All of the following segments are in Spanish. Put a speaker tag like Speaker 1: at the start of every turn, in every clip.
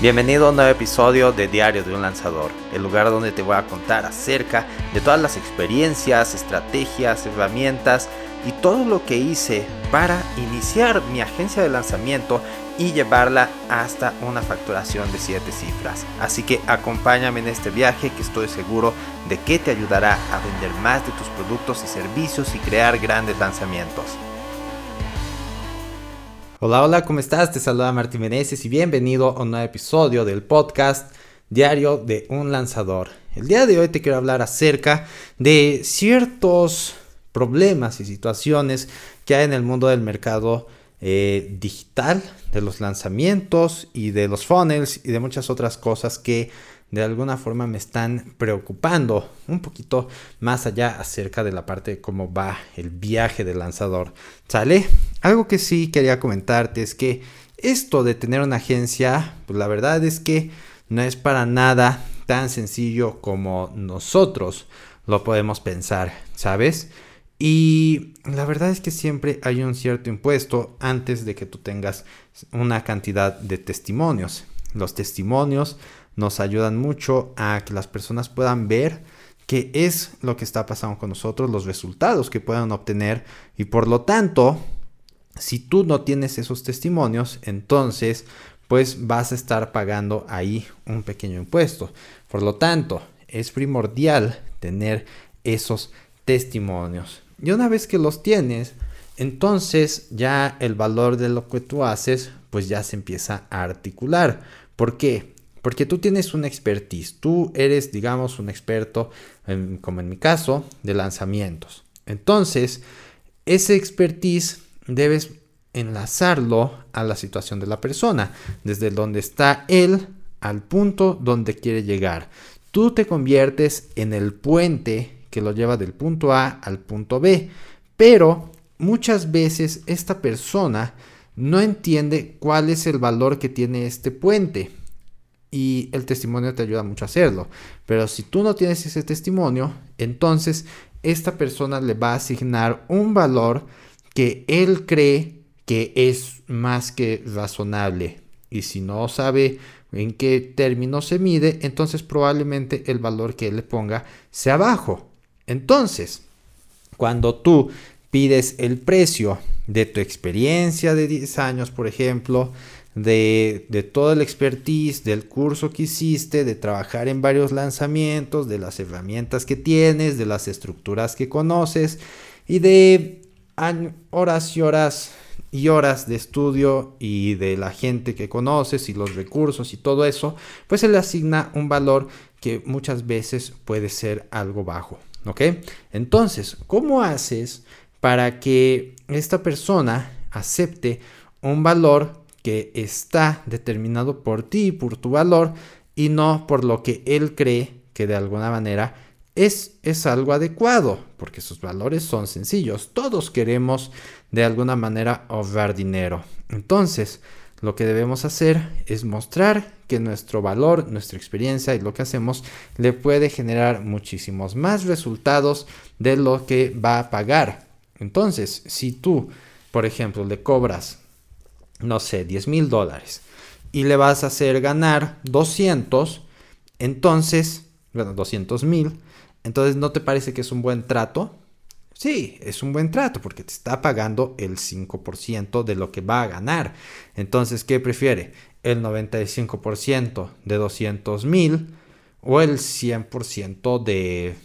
Speaker 1: Bienvenido a un nuevo episodio de Diario de un Lanzador, el lugar donde te voy a contar acerca de todas las experiencias, estrategias, herramientas y todo lo que hice para iniciar mi agencia de lanzamiento y llevarla hasta una facturación de 7 cifras. Así que acompáñame en este viaje que estoy seguro de que te ayudará a vender más de tus productos y servicios y crear grandes lanzamientos. Hola, hola, ¿cómo estás? Te saluda Martín Meneses y bienvenido a un nuevo episodio del podcast Diario de un Lanzador. El día de hoy te quiero hablar acerca de ciertos problemas y situaciones que hay en el mundo del mercado eh, digital, de los lanzamientos y de los funnels y de muchas otras cosas que de alguna forma me están preocupando un poquito más allá acerca de la parte de cómo va el viaje del lanzador. ¿Sale? Algo que sí quería comentarte es que esto de tener una agencia, pues la verdad es que no es para nada tan sencillo como nosotros lo podemos pensar, ¿sabes? Y la verdad es que siempre hay un cierto impuesto antes de que tú tengas una cantidad de testimonios. Los testimonios nos ayudan mucho a que las personas puedan ver qué es lo que está pasando con nosotros, los resultados que puedan obtener y por lo tanto, si tú no tienes esos testimonios, entonces pues vas a estar pagando ahí un pequeño impuesto. Por lo tanto, es primordial tener esos testimonios. Y una vez que los tienes, entonces ya el valor de lo que tú haces pues ya se empieza a articular. ¿Por qué? Porque tú tienes una expertise, tú eres, digamos, un experto, como en mi caso, de lanzamientos. Entonces, ese expertise debes enlazarlo a la situación de la persona, desde donde está él al punto donde quiere llegar. Tú te conviertes en el puente que lo lleva del punto A al punto B, pero muchas veces esta persona no entiende cuál es el valor que tiene este puente y el testimonio te ayuda mucho a hacerlo. Pero si tú no tienes ese testimonio, entonces esta persona le va a asignar un valor que él cree que es más que razonable. Y si no sabe en qué término se mide, entonces probablemente el valor que él le ponga sea bajo. Entonces, cuando tú pides el precio de tu experiencia de 10 años, por ejemplo, de, de todo el expertise, del curso que hiciste, de trabajar en varios lanzamientos, de las herramientas que tienes, de las estructuras que conoces y de horas y horas y horas de estudio y de la gente que conoces y los recursos y todo eso, pues se le asigna un valor que muchas veces puede ser algo bajo, ¿ok? Entonces, ¿cómo haces para que esta persona acepte un valor está determinado por ti, por tu valor, y no por lo que él cree que de alguna manera es, es algo adecuado, porque sus valores son sencillos. Todos queremos de alguna manera ahorrar dinero. Entonces, lo que debemos hacer es mostrar que nuestro valor, nuestra experiencia y lo que hacemos le puede generar muchísimos más resultados de lo que va a pagar. Entonces, si tú, por ejemplo, le cobras no sé, 10 mil dólares y le vas a hacer ganar 200, entonces, bueno, 200 mil, entonces ¿no te parece que es un buen trato? Sí, es un buen trato porque te está pagando el 5% de lo que va a ganar. Entonces, ¿qué prefiere? ¿El 95% de 200 mil o el 100% de,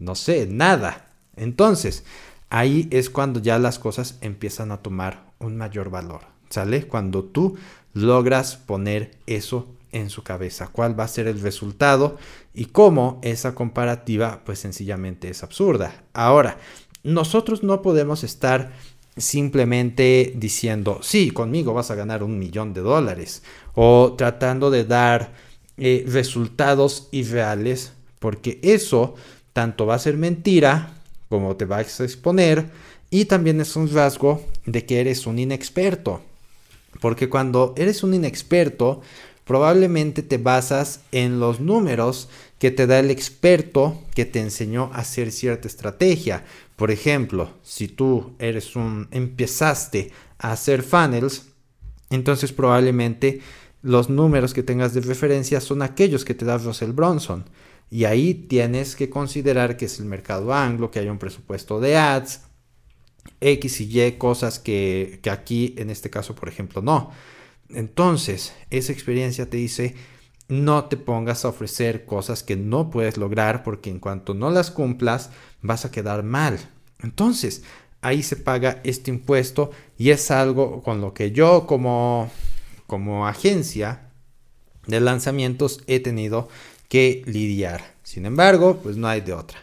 Speaker 1: no sé, nada? Entonces, ahí es cuando ya las cosas empiezan a tomar un mayor valor. ¿Sale? Cuando tú logras poner eso en su cabeza, cuál va a ser el resultado y cómo esa comparativa pues sencillamente es absurda. Ahora, nosotros no podemos estar simplemente diciendo, sí, conmigo vas a ganar un millón de dólares o tratando de dar eh, resultados irreales, porque eso tanto va a ser mentira como te vas a exponer y también es un rasgo de que eres un inexperto. Porque cuando eres un inexperto, probablemente te basas en los números que te da el experto que te enseñó a hacer cierta estrategia. Por ejemplo, si tú eres un empezaste a hacer funnels, entonces probablemente los números que tengas de referencia son aquellos que te da Russell Bronson. Y ahí tienes que considerar que es el mercado anglo, que hay un presupuesto de ads, X y Y cosas que, que aquí en este caso, por ejemplo, no. Entonces, esa experiencia te dice, no te pongas a ofrecer cosas que no puedes lograr porque en cuanto no las cumplas vas a quedar mal. Entonces, ahí se paga este impuesto y es algo con lo que yo como, como agencia de lanzamientos he tenido que lidiar. Sin embargo, pues no hay de otra.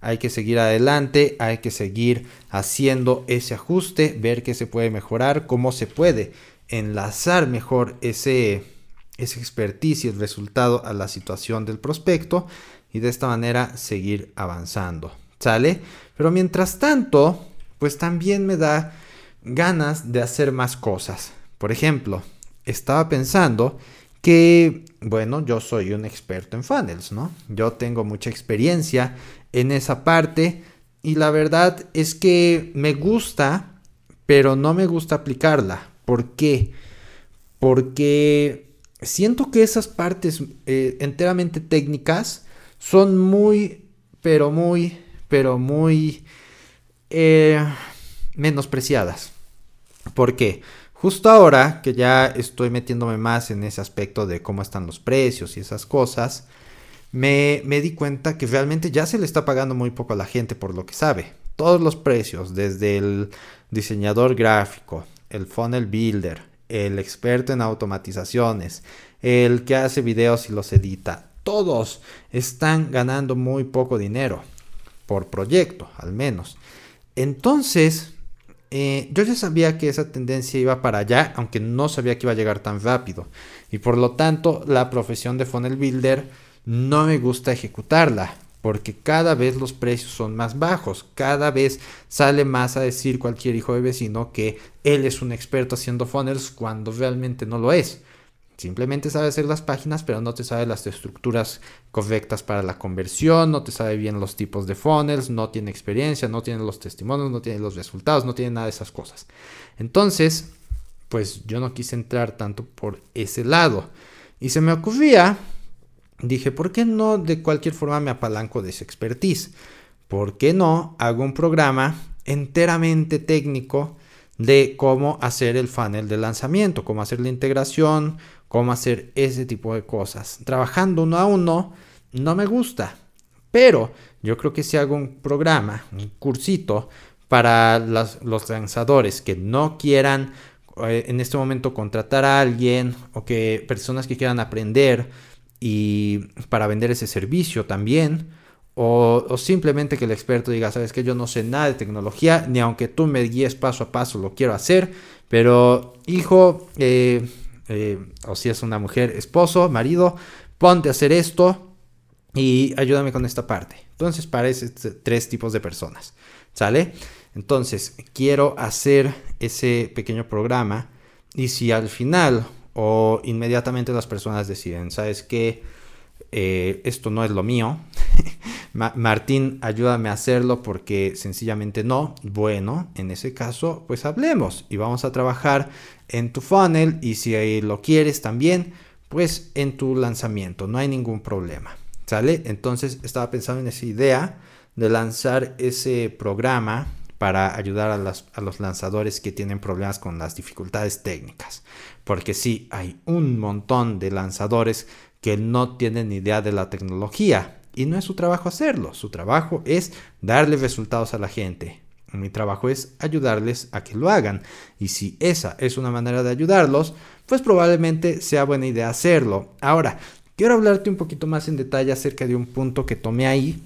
Speaker 1: Hay que seguir adelante, hay que seguir haciendo ese ajuste, ver qué se puede mejorar, cómo se puede enlazar mejor ese, ese expertise y el resultado a la situación del prospecto y de esta manera seguir avanzando. ¿Sale? Pero mientras tanto, pues también me da ganas de hacer más cosas. Por ejemplo, estaba pensando que, bueno, yo soy un experto en funnels, ¿no? Yo tengo mucha experiencia en esa parte y la verdad es que me gusta, pero no me gusta aplicarla. ¿Por qué? Porque siento que esas partes eh, enteramente técnicas son muy, pero muy, pero muy eh, menospreciadas. ¿Por qué? Justo ahora que ya estoy metiéndome más en ese aspecto de cómo están los precios y esas cosas, me, di cuenta que realmente ya se le está pagando muy poco a la gente por lo que sabe. Todos los precios, desde el diseñador gráfico, el funnel builder, el experto en automatizaciones, el que hace videos y los edita, todos están ganando muy poco dinero por proyecto, al menos. Entonces, eh, yo ya sabía que esa tendencia iba para allá, aunque no sabía que iba a llegar tan rápido. Y por lo tanto, la profesión de funnel builder no me gusta ejecutarla, porque cada vez los precios son más bajos, cada vez sale más a decir cualquier hijo de vecino que él es un experto haciendo funnels cuando realmente no lo es. Simplemente sabe hacer las páginas, pero no te sabe las estructuras correctas para la conversión, no te sabe bien los tipos de funnels, no tiene experiencia, no tiene los testimonios, no tiene los resultados, no tiene nada de esas cosas. Entonces, pues yo no quise entrar tanto por ese lado. Y se me ocurría, dije, ¿por qué no de cualquier forma me apalanco de esa expertise? ¿Por qué no hago un programa enteramente técnico de cómo hacer el funnel de lanzamiento, cómo hacer la integración, cómo hacer ese tipo de cosas. Trabajando uno a uno no me gusta, pero yo creo que si hago un programa, un cursito para los, lanzadores que no quieran eh, en este momento contratar a alguien o que personas que quieran aprender y para vender ese servicio también. O, simplemente que el experto diga, sabes que yo no sé nada de tecnología, ni aunque tú me guíes paso a paso lo quiero hacer, pero hijo, eh, eh, o si es una mujer, esposo, marido, ponte a hacer esto y ayúdame con esta parte. Entonces, para esos tres tipos de personas, ¿sale? Entonces, quiero hacer ese pequeño programa y si al final o inmediatamente las personas deciden, ¿sabes qué? Eh, esto no es lo mío. Martín, ayúdame a hacerlo porque sencillamente no. Bueno, en ese caso, pues hablemos y vamos a trabajar en tu funnel y si lo quieres también, pues en tu lanzamiento. No hay ningún problema. ¿Sale? Entonces estaba pensando en esa idea de lanzar ese programa para ayudar a, los lanzadores que tienen problemas con las dificultades técnicas. Porque sí, hay un montón de lanzadores que no tienen idea de la tecnología. Y no es su trabajo hacerlo, su trabajo es darle resultados a la gente. Mi trabajo es ayudarles a que lo hagan. Y si esa es una manera de ayudarlos, pues probablemente sea buena idea hacerlo. Ahora, quiero hablarte un poquito más en detalle acerca de un punto que tomé ahí.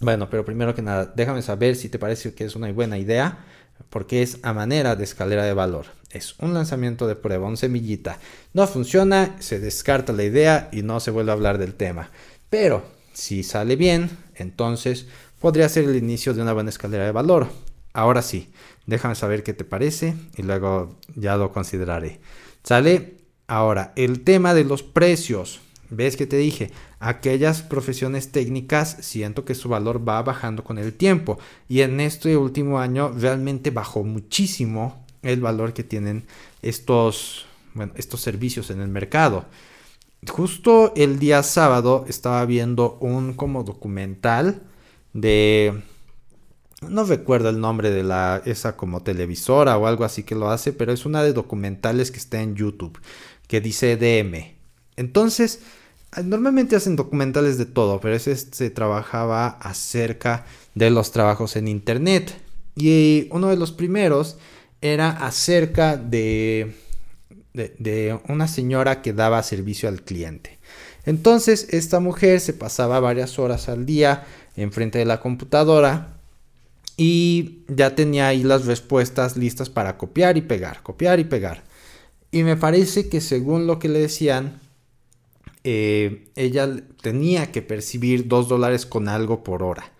Speaker 1: Bueno, pero primero que nada, déjame saber si te parece que es una buena idea, porque es a manera de escalera de valor. Es un lanzamiento de prueba, un semillita. No funciona, se descarta la idea y no se vuelve a hablar del tema. Pero si sale bien, entonces podría ser el inicio de una buena escalera de valor. Ahora sí, déjame saber qué te parece y luego ya lo consideraré. ¿Sale? Ahora, el tema de los precios. ¿Ves que te dije? Aquellas profesiones técnicas siento que su valor va bajando con el tiempo. Y en este último año realmente bajó muchísimo el valor que tienen estos estos servicios en el mercado. Justo el día sábado estaba viendo un como documental de no recuerdo el nombre de la esa como televisora o algo así que lo hace, pero es una de documentales que está en YouTube que dice DM. Entonces, normalmente hacen documentales de todo, pero ese se trabajaba acerca de los trabajos en internet. Y uno de los primeros era acerca de, de, una señora que daba servicio al cliente. Entonces, esta mujer se pasaba varias horas al día enfrente de la computadora y ya tenía ahí las respuestas listas para copiar y pegar, copiar y pegar. Y me parece que según lo que le decían, eh, ella tenía que percibir dos dólares con algo por hora.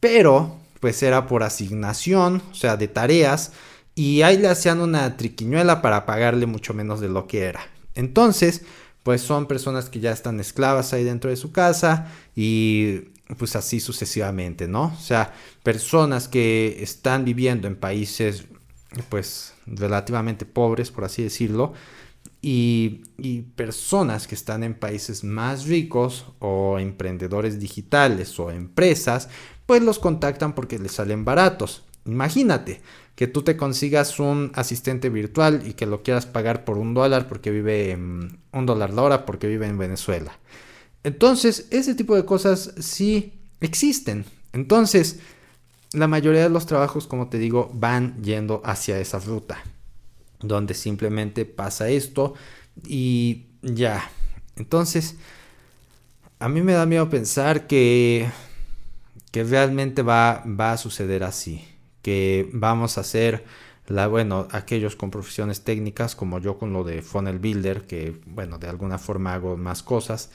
Speaker 1: Pero, pues era por asignación, o sea, de tareas, y ahí le hacían una triquiñuela para pagarle mucho menos de lo que era. Entonces, pues son personas que ya están esclavas ahí dentro de su casa y pues así sucesivamente, ¿no? O sea, personas que están viviendo en países pues relativamente pobres, por así decirlo, y, personas que están en países más ricos o emprendedores digitales o empresas, pues los contactan porque les salen baratos. Imagínate que tú te consigas un asistente virtual y que lo quieras pagar por un dólar porque vive en un dólar la hora porque vive en Venezuela. Entonces, ese tipo de cosas sí existen. Entonces, la mayoría de los trabajos, como te digo, van yendo hacia esa ruta donde simplemente pasa esto y ya. Entonces, a mí me da miedo pensar que, que realmente va, va a suceder así, que vamos a hacer la, bueno, aquellos con profesiones técnicas como yo con lo de funnel builder, que bueno, de alguna forma hago más cosas,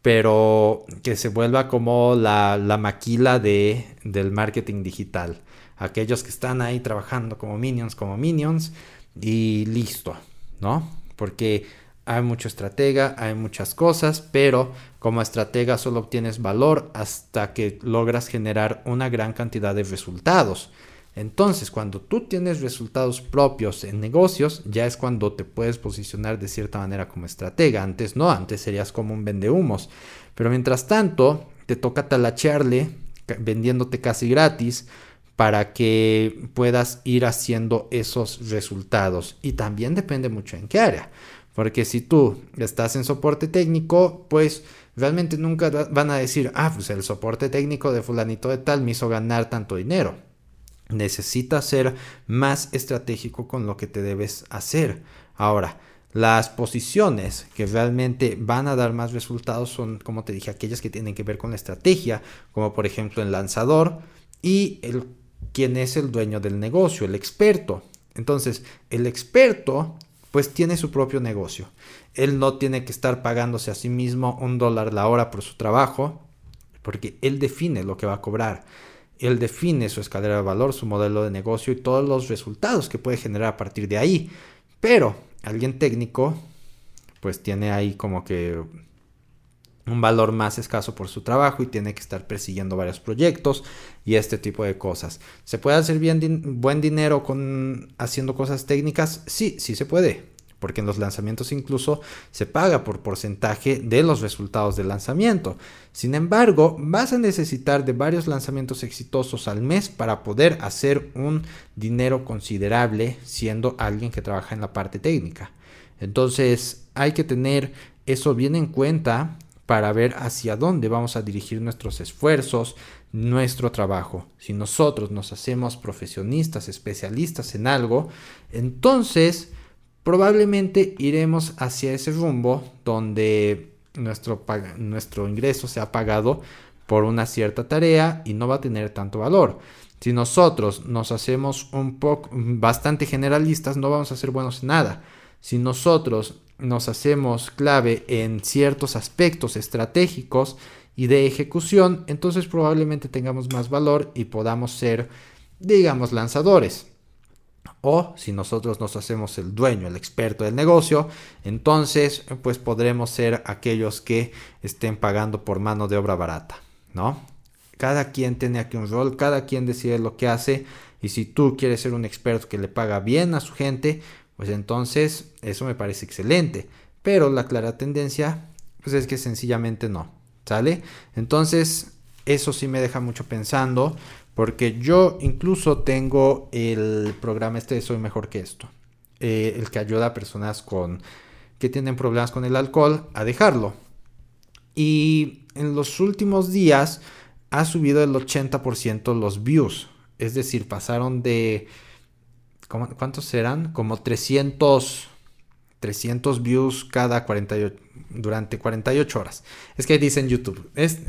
Speaker 1: pero que se vuelva como la, la maquila de, del marketing digital. Aquellos que están ahí trabajando como minions, como minions, y listo, ¿no? Porque hay mucho estratega, hay muchas cosas, pero como estratega solo obtienes valor hasta que logras generar una gran cantidad de resultados. Entonces, cuando tú tienes resultados propios en negocios, ya es cuando te puedes posicionar de cierta manera como estratega. Antes no, antes serías como un vendehumos. Pero mientras tanto, te toca talachearle vendiéndote casi gratis para que puedas ir haciendo esos resultados. Y también depende mucho en qué área. Porque si tú estás en soporte técnico, pues realmente nunca van a decir, ah, pues el soporte técnico de fulanito de tal me hizo ganar tanto dinero. Necesitas ser más estratégico con lo que te debes hacer. Ahora, las posiciones que realmente van a dar más resultados son, como te dije, aquellas que tienen que ver con la estrategia, como por ejemplo el lanzador y el quién es el dueño del negocio, el experto. Entonces, el experto pues tiene su propio negocio. Él no tiene que estar pagándose a sí mismo un dólar la hora por su trabajo, porque él define lo que va a cobrar. Él define su escalera de valor, su modelo de negocio y todos los resultados que puede generar a partir de ahí. Pero alguien técnico, pues tiene ahí como que un valor más escaso por su trabajo y tiene que estar persiguiendo varios proyectos y este tipo de cosas. ¿Se puede hacer bien buen dinero con haciendo cosas técnicas? Sí, sí se puede, porque en los lanzamientos incluso se paga por porcentaje de los resultados del lanzamiento. Sin embargo, vas a necesitar de varios lanzamientos exitosos al mes para poder hacer un dinero considerable siendo alguien que trabaja en la parte técnica. Entonces, hay que tener eso bien en cuenta para ver hacia dónde vamos a dirigir nuestros esfuerzos, nuestro trabajo. Si nosotros nos hacemos profesionistas, especialistas en algo, entonces probablemente iremos hacia ese rumbo donde nuestro, nuestro ingreso sea pagado por una cierta tarea y no va a tener tanto valor. Si nosotros nos hacemos un poco bastante generalistas, no vamos a ser buenos en nada. Si nosotros nos hacemos clave en ciertos aspectos estratégicos y de ejecución, entonces probablemente tengamos más valor y podamos ser, digamos, lanzadores. O si nosotros nos hacemos el dueño, el experto del negocio, entonces pues podremos ser aquellos que estén pagando por mano de obra barata, ¿no? Cada quien tiene aquí un rol, cada quien decide lo que hace y si tú quieres ser un experto que le paga bien a su gente, Pues entonces eso me parece excelente. Pero la clara tendencia pues es que sencillamente no. ¿Sale? Entonces eso sí me deja mucho pensando porque yo incluso tengo el programa este de Soy Mejor que esto. Eh, el que ayuda a personas con que tienen problemas con el alcohol a dejarlo. Y en los últimos días ha subido el 80% los views. Es decir, pasaron de... ¿Cuántos serán? Como 300 300 views cada 48, durante 48 horas. Es que dice en YouTube, es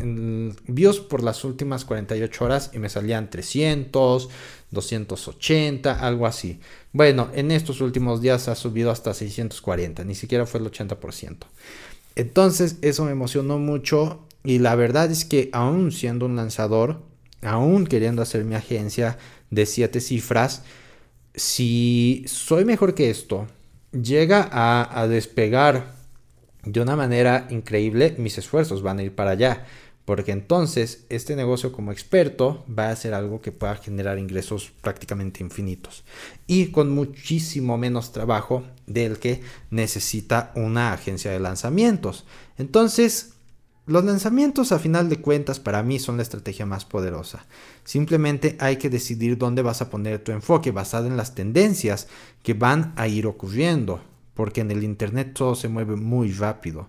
Speaker 1: views por las últimas 48 horas y me salían 300, 280, algo así. Bueno, en estos últimos días ha subido hasta 640, ni siquiera fue el 80%. Entonces eso me emocionó mucho y la verdad es que aún siendo un lanzador, aún queriendo hacer mi agencia de 7 cifras, si soy mejor que esto, llega a, despegar de una manera increíble, mis esfuerzos van a ir para allá. Porque entonces este negocio como experto va a ser algo que pueda generar ingresos prácticamente infinitos. Y con muchísimo menos trabajo del que necesita una agencia de lanzamientos. Entonces, los lanzamientos a final de cuentas para mí son la estrategia más poderosa. Simplemente hay que decidir dónde vas a poner tu enfoque basado en las tendencias que van a ir ocurriendo, porque en el Internet todo se mueve muy rápido.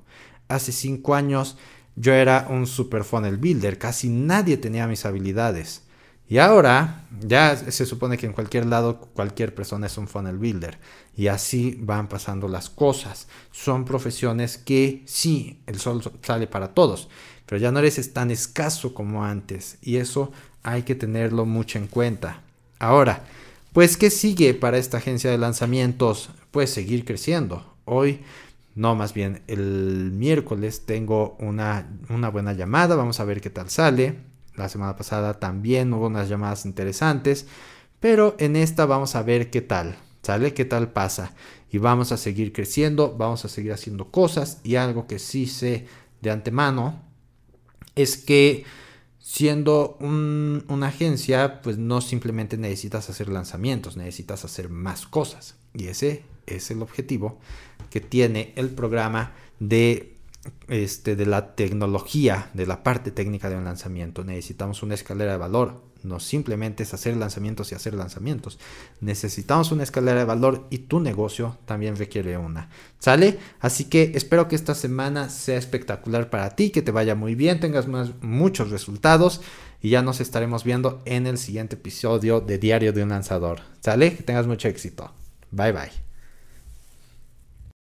Speaker 1: Hace cinco años yo era un super funnel builder, casi nadie tenía mis habilidades. Y ahora ya se supone que en cualquier lado cualquier persona es un funnel builder. Y así van pasando las cosas. Son profesiones que sí, el sol sale para todos, pero ya no eres tan escaso como antes. Y eso hay que tenerlo mucho en cuenta. Ahora, pues, ¿qué sigue para esta agencia de lanzamientos? Pues seguir creciendo. Hoy, no, más bien el miércoles tengo una, una buena llamada. Vamos a ver qué tal sale la semana pasada también hubo unas llamadas interesantes, pero en esta vamos a ver qué tal, ¿sale? ¿Qué tal pasa? Y vamos a seguir creciendo, vamos a seguir haciendo cosas y algo que sí sé de antemano es que siendo una agencia, pues no simplemente necesitas hacer lanzamientos, necesitas hacer más cosas. Y ese es el objetivo que tiene el programa de este, de la tecnología, de la parte técnica de un lanzamiento. Necesitamos una escalera de valor. No simplemente es hacer lanzamientos y hacer lanzamientos. Necesitamos una escalera de valor y tu negocio también requiere una. ¿Sale? Así que espero que esta semana sea espectacular para ti, que te vaya muy bien, tengas muchos resultados y ya nos estaremos viendo en el siguiente episodio de Diario de un Lanzador. ¿Sale? Que tengas mucho éxito. Bye bye.